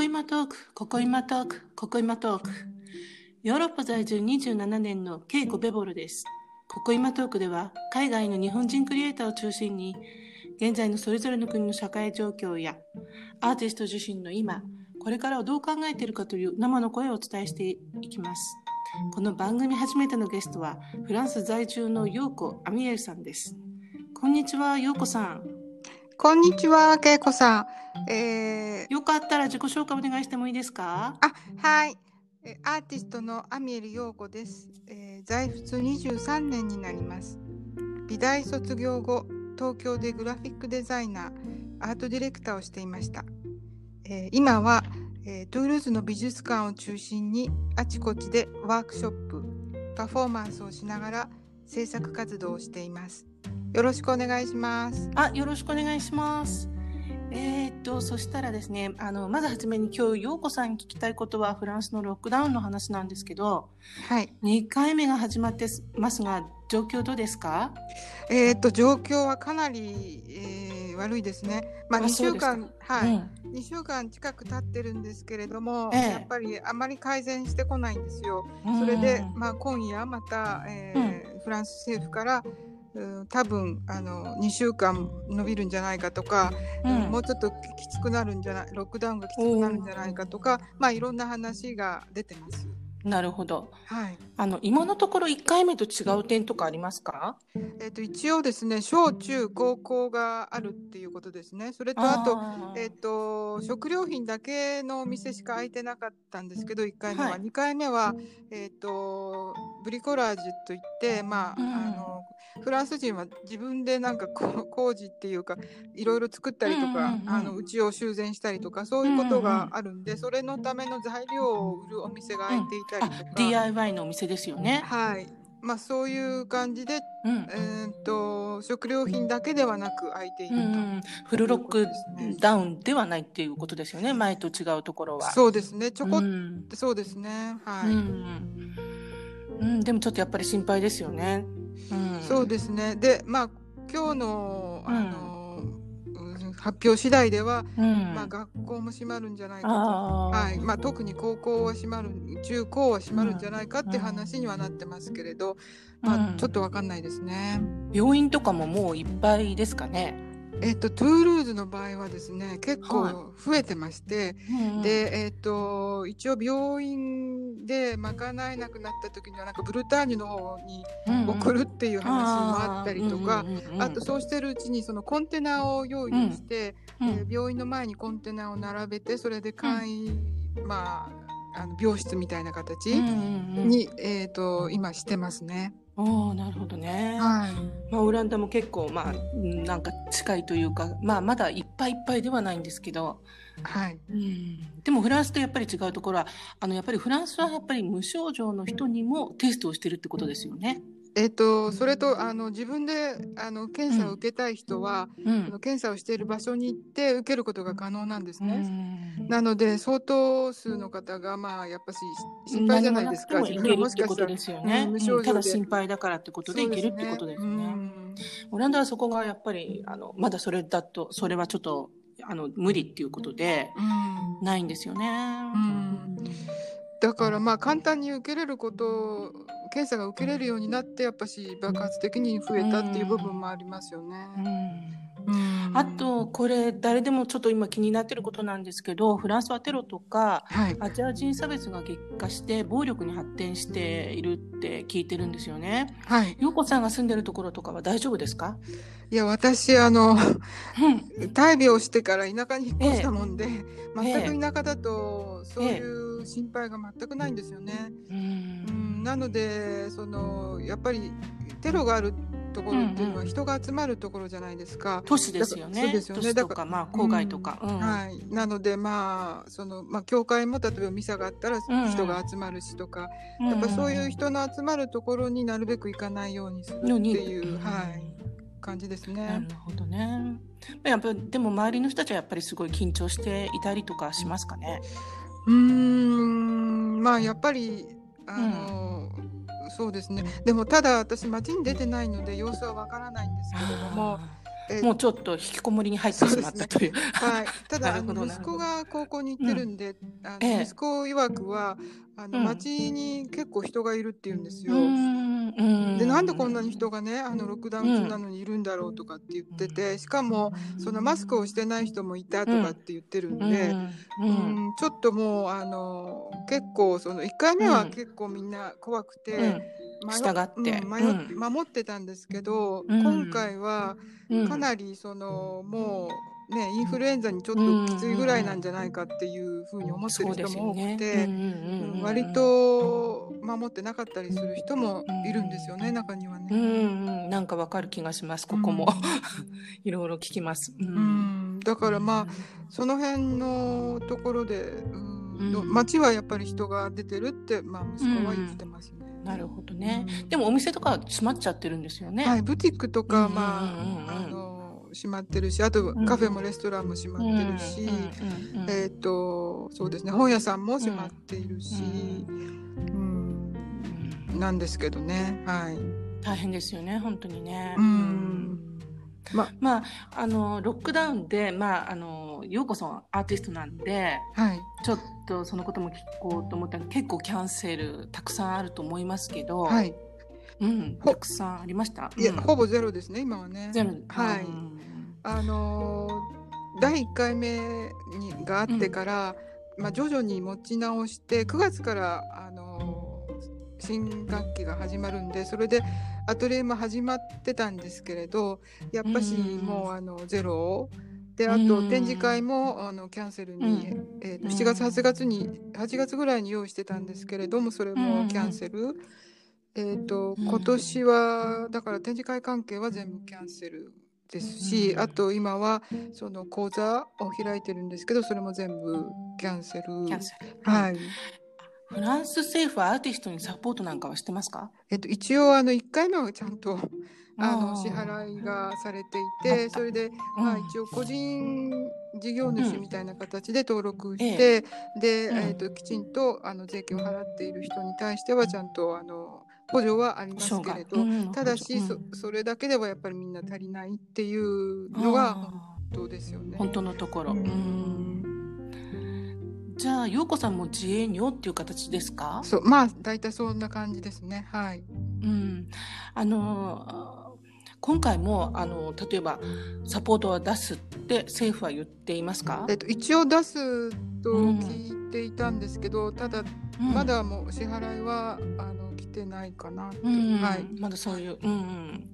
こ今トーク、ここ今トーク、ここ今トーク。ヨーロッパ在住27年のケイコ・ベボルです。ここ今トークでは、海外の日本人クリエイターを中心に、現在のそれぞれの国の社会状況や、アーティスト自身の今、これからをどう考えているかという生の声をお伝えしていきます。この番組初めてのゲストは、フランス在住のヨーコ・アミエルさんです。こんにちは、ヨーコさん。こんにちは、けいこさん。えー、よかったら自己紹介お願いしてもいいですか？あ、はい。アーティストのアミエル陽子です、えー、在仏23年になります。美大卒業後、東京でグラフィックデザイナー、アートディレクターをしていました。えー、今は、えー、トゥールーズの美術館を中心にあちこちでワークショップ、パフォーマンスをしながら制作活動をしています。よろしくお願いします。あ、よろしくお願いします。えー、っと、そしたらですね、あの、まずはじめに今日、ようこさんに聞きたいことはフランスのロックダウンの話なんですけど、はい。2回目が始まってますが、状況どうですか？えー、っと、状況はかなり、えー、悪いですね。まあ、2週間、はい、うん、2週間近く経ってるんですけれども、ええ、やっぱりあまり改善してこないんですよ。それで、まあ、今夜また、えー、うん、フランス政府から、多分あの2週間伸びるんじゃないかとか、うん、もうちょっときつくなるんじゃないロックダウンがきつくなるんじゃないかとか、まあ、いろんな話が出てます。なるほど。はい。あの今のところ1回目と違う点とかありますか？えっ、ー、と一応ですね、小中高校があるっていうことですね。それとあとえっ、ー、と食料品だけのお店しか開いてなかったんですけど、1回目は、はい、2回目はえっ、ー、とブリコラージュといってまあ、うん、あのフランス人は自分でなんか 工事っていうかいろいろ作ったりとか、うんうんうん、あのうちを修繕したりとかそういうことがあるんで、うんうん、それのための材料を売るお店が開いていたりとか、うん、DIY のお店ですよね。はい。まあ、そういう感じで、うん、えー、と食料品だけではなく開いていると、うん、フルロックダウンではないっていうことですよね。前と違うところは。そうですね。ちょこっ、うん、そうですね。はい、うんうん、でもちょっとやっぱり心配ですよね。そうですね。でまあ今日のあの、発表次第では、うん、まあ、学校も閉まるんじゃないかと、はい。まあ、特に高校は閉まる中高は閉まるんじゃないかって話にはなってますけれど、まあ、ちょっと分かんないですね。病院とかももういっぱいですかね。えっと、トゥールーズの場合はですね結構増えてまして、はい、で、えっと、一応病院で賄えなくなった時にはなんかブルターニュの方に送るっていう話もあったりとか、あとそうしてるうちにそのコンテナを用意して、うん、えー、病院の前にコンテナを並べてそれで簡易、うん、まああの病室みたいな形に、えーと今してますね。ああ、なるほどね。はい。まあ、オランダも結構、まあ、なんか近いというか、まあ、まだいっぱいいっぱいではないんですけど、はい。うん。でも、フランスとやっぱり違うところは、あの、やっぱりフランスはやっぱり無症状の人にもテストをしてるってことですよね。えっと、それとあの自分であの検査を受けたい人は、うん、検査をしている場所に行って受けることが可能なんですね。うん、なので相当数の方がまあやっぱし心配じゃないですか。自分もしかしたら、ね、無症状ただ心配だからってことでいけるってことですね。オランダはそこがやっぱりあのまだそれだとそれはちょっとあの無理っていうことで、ないんですよね。だからまあ簡単に受けれること検査が受けれるようになってやっぱし爆発的に増えたっていう部分もありますよね。うん、あとこれ誰でもちょっと今気になってることなんですけどフランスはテロとか、はい、アジア人差別が激化して暴力に発展しているって聞いてるんですよね。はい。陽子さんが住んでるところとかは大丈夫ですか？いや私あの、うん、大病してから田舎に引っ越したもんで、ええ、全く田舎だとそういう心配が全くないんですよね。え、うん、なのでそのやっぱりテロがあるところっていうのは人が集まるところじゃないですか。都市ですよね。そうですよね。だからまあ郊外とか、うん、はい。なのでまあそのまあ教会も例えばミサがあったら人が集まるしとか、うん、やっぱそういう人の集まるところになるべく行かないようにするっていう、はい感じですね。なるほどね。やっぱでも周りの人たちはやっぱりすごい緊張していたりとかしますかね？うんまあやっぱりあの、そうですね。でもただ私街に出てないので様子はわからないんですけれども、えもうちょっと引きこもりに入ってしまったという。うね、はい。ただ息子が高校に行ってるんで、うん、あの息子曰くはあの街に結構人がいるって言うんですよ。でなんでこんなに人がねあのロックダウン中なのにいるんだろうとかって言っててしかもそのマスクをしてない人もいたとかって言ってるんで、うん。ちょっともうあの結構その1回目は結構みんな怖くて、従って、守ってたんですけど、今回はかなりそのもう。ね、インフルエンザにちょっときついぐらいなんじゃないかっていうふうに思ってる人も多くて、割と守ってなかったりする人もいるんですよね、中にはね。うんうん、なんかわかる気がしますここも、いろいろ聞きます。うん、だからまあその辺のところで、うん、街はやっぱり人が出てるって、まあ、息子は言ってますね。なるほどね、でもお店とか閉まっちゃってるんですよね。はい、ブティックとか、まあ、あの閉まってるしあとカフェもレストランも閉まってるし、えっ、とそうですね本屋さんも閉まっているし、うん。なんですけどねはい。大変ですよね本当にね。うん。ままあ、あのロックダウンで、まあ、あの陽子さんアーティストなんで、はい、ちょっとそのことも聞こうと思ったら結構キャンセルたくさんあると思いますけど、はい、うん、たくさんありました。いや、ほぼゼロですね、今はね。ゼロ。はい。あのー、第1回目にがあってから、まあ、徐々に持ち直して9月から、あのー、新学期が始まるんでそれでアトリエも始まってたんですけれどやっぱしもうあのゼロであと展示会もあのキャンセルに、えー、と7月8月に8月ぐらいに用意してたんですけれどもそれもキャンセル。えーと、今年はだから展示会関係は全部キャンセルですし、あと今はその講座を開いてるんですけどそれも全部キャンセル。キャンセル。はい、フランス政府はアーティストにサポートなんかはしてますか、えっと、一応あの1回目はちゃんとあの支払いがされていてそれで、まあ、一応個人事業主みたいな形で登録して、で、えっときちんとあの税金を払っている人に対してはちゃんとあの補助はありますけれど、うん、ただし、うん、そそれだけではやっぱりみんな足りないっていうのが本当ですよね。本当のところ。じゃあ陽子さんも自営業っていう形ですか？そうまあ大体そんな感じですね。はい。うん。あの今回もあの例えばサポートは出すって政府は言っていますか？えっと一応出すと聞いていたんですけど、うん、ただまだもう支払いはあの来てないかなう。ん、はい、まだそういう、うんうん、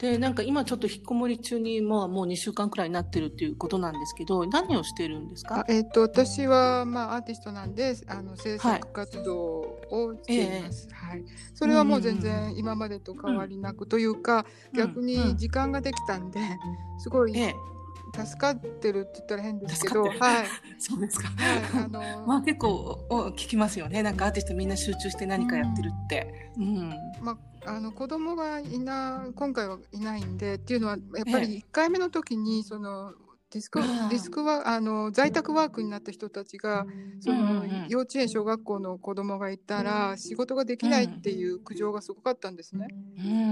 でなんか今ちょっと引っこもり中にもうもう2週間くらいになってるっていうことなんですけど何をしてるんですか？えっ、ー、と私は、まあ、アーティストなんであの制作活動をしています、はい、え。ーはい、それはもう全然今までと変わりなくというか、うん、逆に時間ができたんで、すごい、えー助かってるって言ったら変ですけど、はい。そうですか。はい、あのー、まあ結構お聞きますよね。なんかアーティストみんな集中して何かやってるって。うん。うん、まああの子供がいな今回はいないんでっていうのはやっぱり1回目の時にそのディスクディスクはあの在宅ワークになった人たちがその、幼稚園小学校の子供がいたら仕事ができないっていう苦情がすごかったんですね。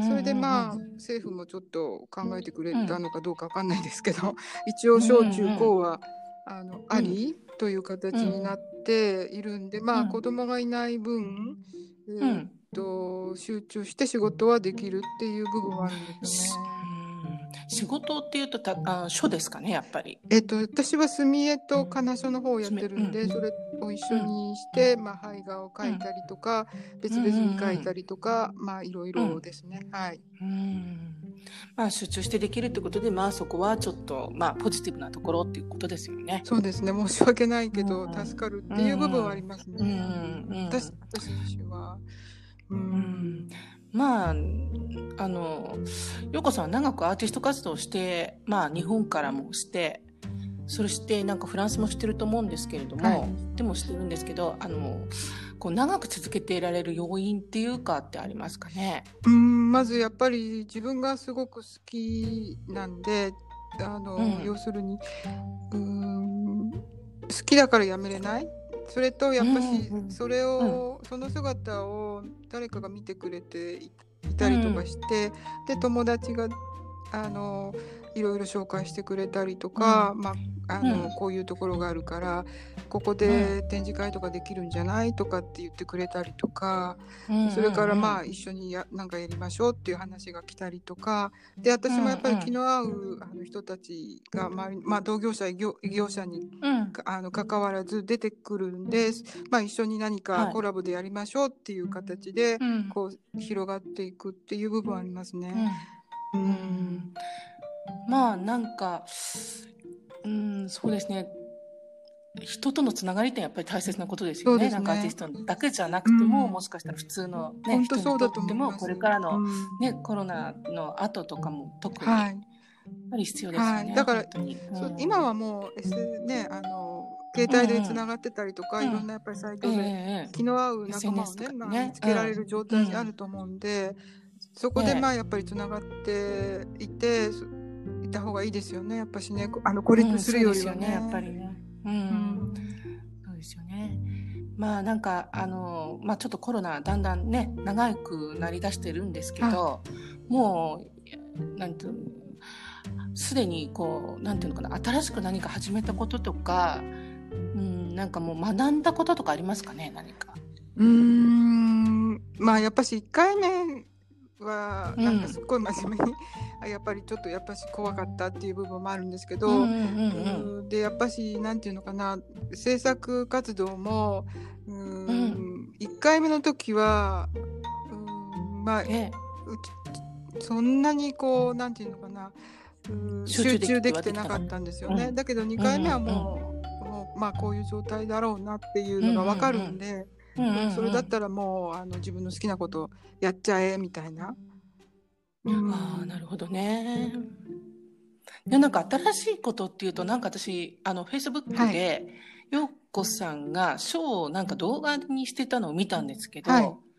それでまあ政府もちょっと考えてくれたのかどうかわかんないですけど一応小中高はあのありという形になっているんでまあ子供がいない分、えー、っと集中して仕事はできるっていう部分はあるんですよね。仕事っていうとたあ書ですかねやっぱり。えっと私は墨絵と金書の方をやってるんで、うん、それを一緒にして、まあ絵画を描いたりとか、うん、別々に描いたりとか、まあいろいろですね。はい。うん。まあ集中してできるってことでまあそこはちょっとまあポジティブなところっていうことですよね。そうですね。申し訳ないけど、助かるっていう部分はありますね。うん。うん、私私自身は。うんまああの陽子さんは長くアーティスト活動をしてまあ日本からもしてそしてなんかフランスもしてると思うんですけれども、はい、でもしてるんですけどあのこう長く続けていられる要因っていうかってありますかね？うんまずやっぱり自分がすごく好きなんであの、うん、要するにうん好きだからやめれないそれとやっぱしそれを、その姿を誰かが見てくれていたりとかして、で友達があのいろいろ紹介してくれたりとか、まああの、こういうところがあるからここで展示会とかできるんじゃないとかって言ってくれたりとか、それからまあ一緒にやなんかやりましょうっていう話が来たりとかで私もやっぱり気の合うあの人たちが周り、まあ、同業者異業者に、あの関わらず出てくるんで、まあ、一緒に何かコラボでやりましょうっていう形で、こう広がっていくっていう部分ありますね。うん、うんまあなんかうんそうですね。人とのつながりってやっぱり大切なことですよね。ね。なんかアーティストだけじゃなくても、うん、もしかしたら普通の、ね、人にとってもこれからの、ね、コロナの後とかも特に、はい、やっぱり必要ですよね。はい、だから、うん、今はもう S ねあの携帯でつながってたりとか、うん、いろんなやっぱりサイトで気の合う仲間をね,、まあ、見つけられる状態にあると思うんで、そこでまあやっぱりつながっていて。いた方がいいですよねやっぱしねあの孤立するよりはね,、やっぱりね。うん、そうですよね。まあなんかあのまあちょっとコロナだんだんね長くなりだしてるんですけど、もうなんていうすでにこうなんていうのかな新しく何か始めたこととか、うん、なんかもう学んだこととかありますかね何か。うんまあやっぱし1回目はなんかすっごい真面目に、うん、やっぱりちょっとやっぱし怖かったっていう部分もあるんですけど、うんうんうん、でやっぱしなんていうのかな制作活動もうん、うん、1回目の時はうんまあ、そんなにこうなんていうのかな集中できてなかったんですよね。うん、だけど2回目はもううんうん、もうまあこういう状態だろうなっていうのが分かるんで。うん。うんうんそれだったらもうあの自分の好きなことやっちゃえみたいな。うん、ああなるほどね。でなんか新しいことっていうとなんか私あのフェイスブックで、はい、うこさんがショーをなんか動画にしてたのを見たんですけど、はい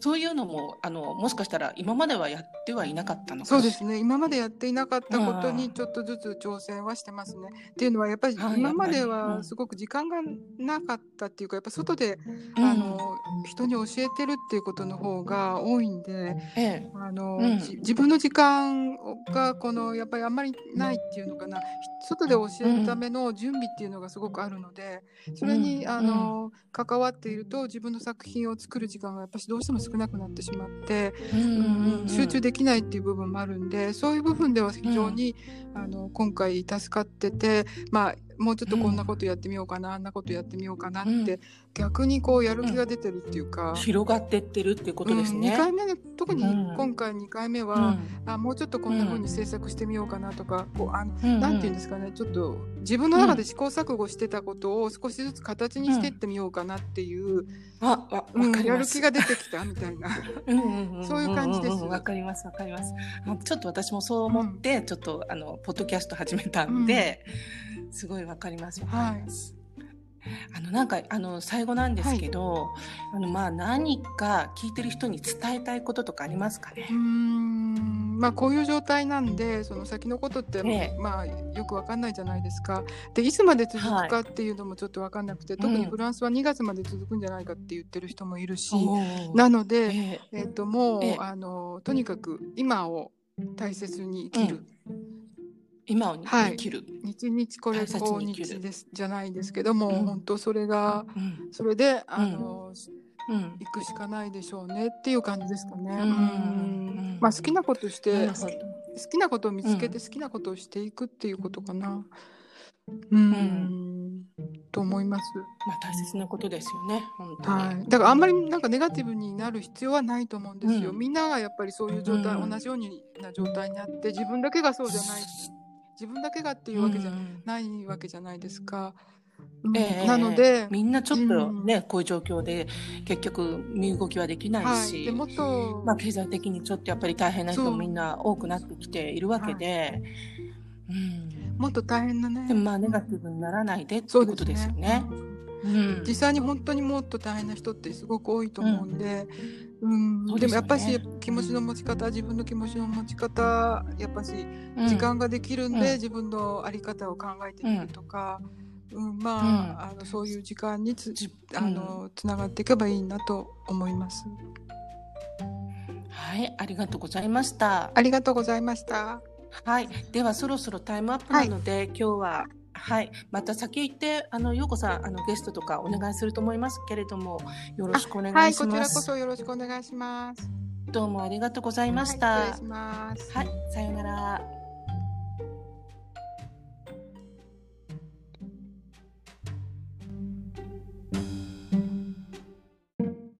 そういうのもあのもしかしたら今まではやってはいなかったのかそうですね。今までやっていなかったことにちょっとずつ挑戦はしてますね。っていうのはやっぱり今まではすごく時間がなかったっていうかやっぱ外で、うん、あの人に教えてるっていうことの方が多いんで、ええ、あの、うん、自分の時間がこのやっぱりあんまりないっていうのかな。外で教えるための準備っていうのがすごくあるのでそれに、あの関わっていると自分の作品を作る時間がやっぱりどうしても少なくなってしまって、うん集中できないっていう部分もあるんでそういう部分では非常に、あの今回助かっててまあもうちょっとこんなことやってみようかな、うん、あんなことやってみようかなって、うん、逆にこうやる気が出てるっていうか、うん、広がってってるっていうことですね。2回目特に今回2回目は、あもうちょっとこんな風に制作してみようかなとか、こうあの、なんていうんですかねちょっと自分の中で試行錯誤してたことを少しずつ形にしていってみようかなっていう、あわうん、やる気が出てきたみたいな。そういう感じです。わかりますわかります。ちょっと私もそう思って、ちょっとあのポッドキャスト始めたんで。すごいわかります。わかります。はい、あのなんかあの最後なんですけど、はい、あのまあ何か聞いてる人に伝えたいこととかありますかね？うん。まあこういう状態なんでその先のことって、ね、まあよくわかんないじゃないですか。でいつまで続くかっていうのもちょっとわかんなくて、はい、特にフランスは2月まで続くんじゃないかって言ってる人もいるし、うん、なので、えー、えー、ともう、あのとにかく今を大切に生きる。うん今を生きる、はい、日々これ今日ですじゃないですけども、うん、本当それが、うん、それであの、うん、行くしかないでしょうねっていう感じですかね。うんまあ好きなことして好きなこと。を見つけて好きなことをしていくっていうことかな。うん、と思います。まあ大切なことですよね。本当はい。だからあんまりなんかネガティブになる必要はないと思うんですよ。みんながやっぱりそういう状態、同じような状態にあって自分だけがそうじゃない自分だけがっていうわけじゃないわけじゃないですか。うん。えー、なのでみんなちょっとね、うん、こういう状況で結局身動きはできないし、はい、でもっと、まあ、経済的にちょっとやっぱり大変な人もみんな多くなってきているわけで、はい、うん、もっと大変なね。でもまあネガティブにならないでってことですよね。うん、実際に本当にもっと大変な人ってすごく多いと思うんで、うん、でもやっぱし気持ちの持ち方、自分の気持ちの持ち方やっぱし時間ができるんで、自分の在り方を考えてみるとか、うん。まあ,、あのそういう時間につあのつながっていけばいいなと思います。はい、ありがとうございました。ありがとうございました。はい、ではそろそろタイムアップなので、はい、今日ははい、また先行ってあの陽子さんあのゲストとかお願いすると思いますけれどもよろしくお願いします。はい、こちらこそよろしくお願いします。どうもありがとうございました。はい、します。はい、さようなら。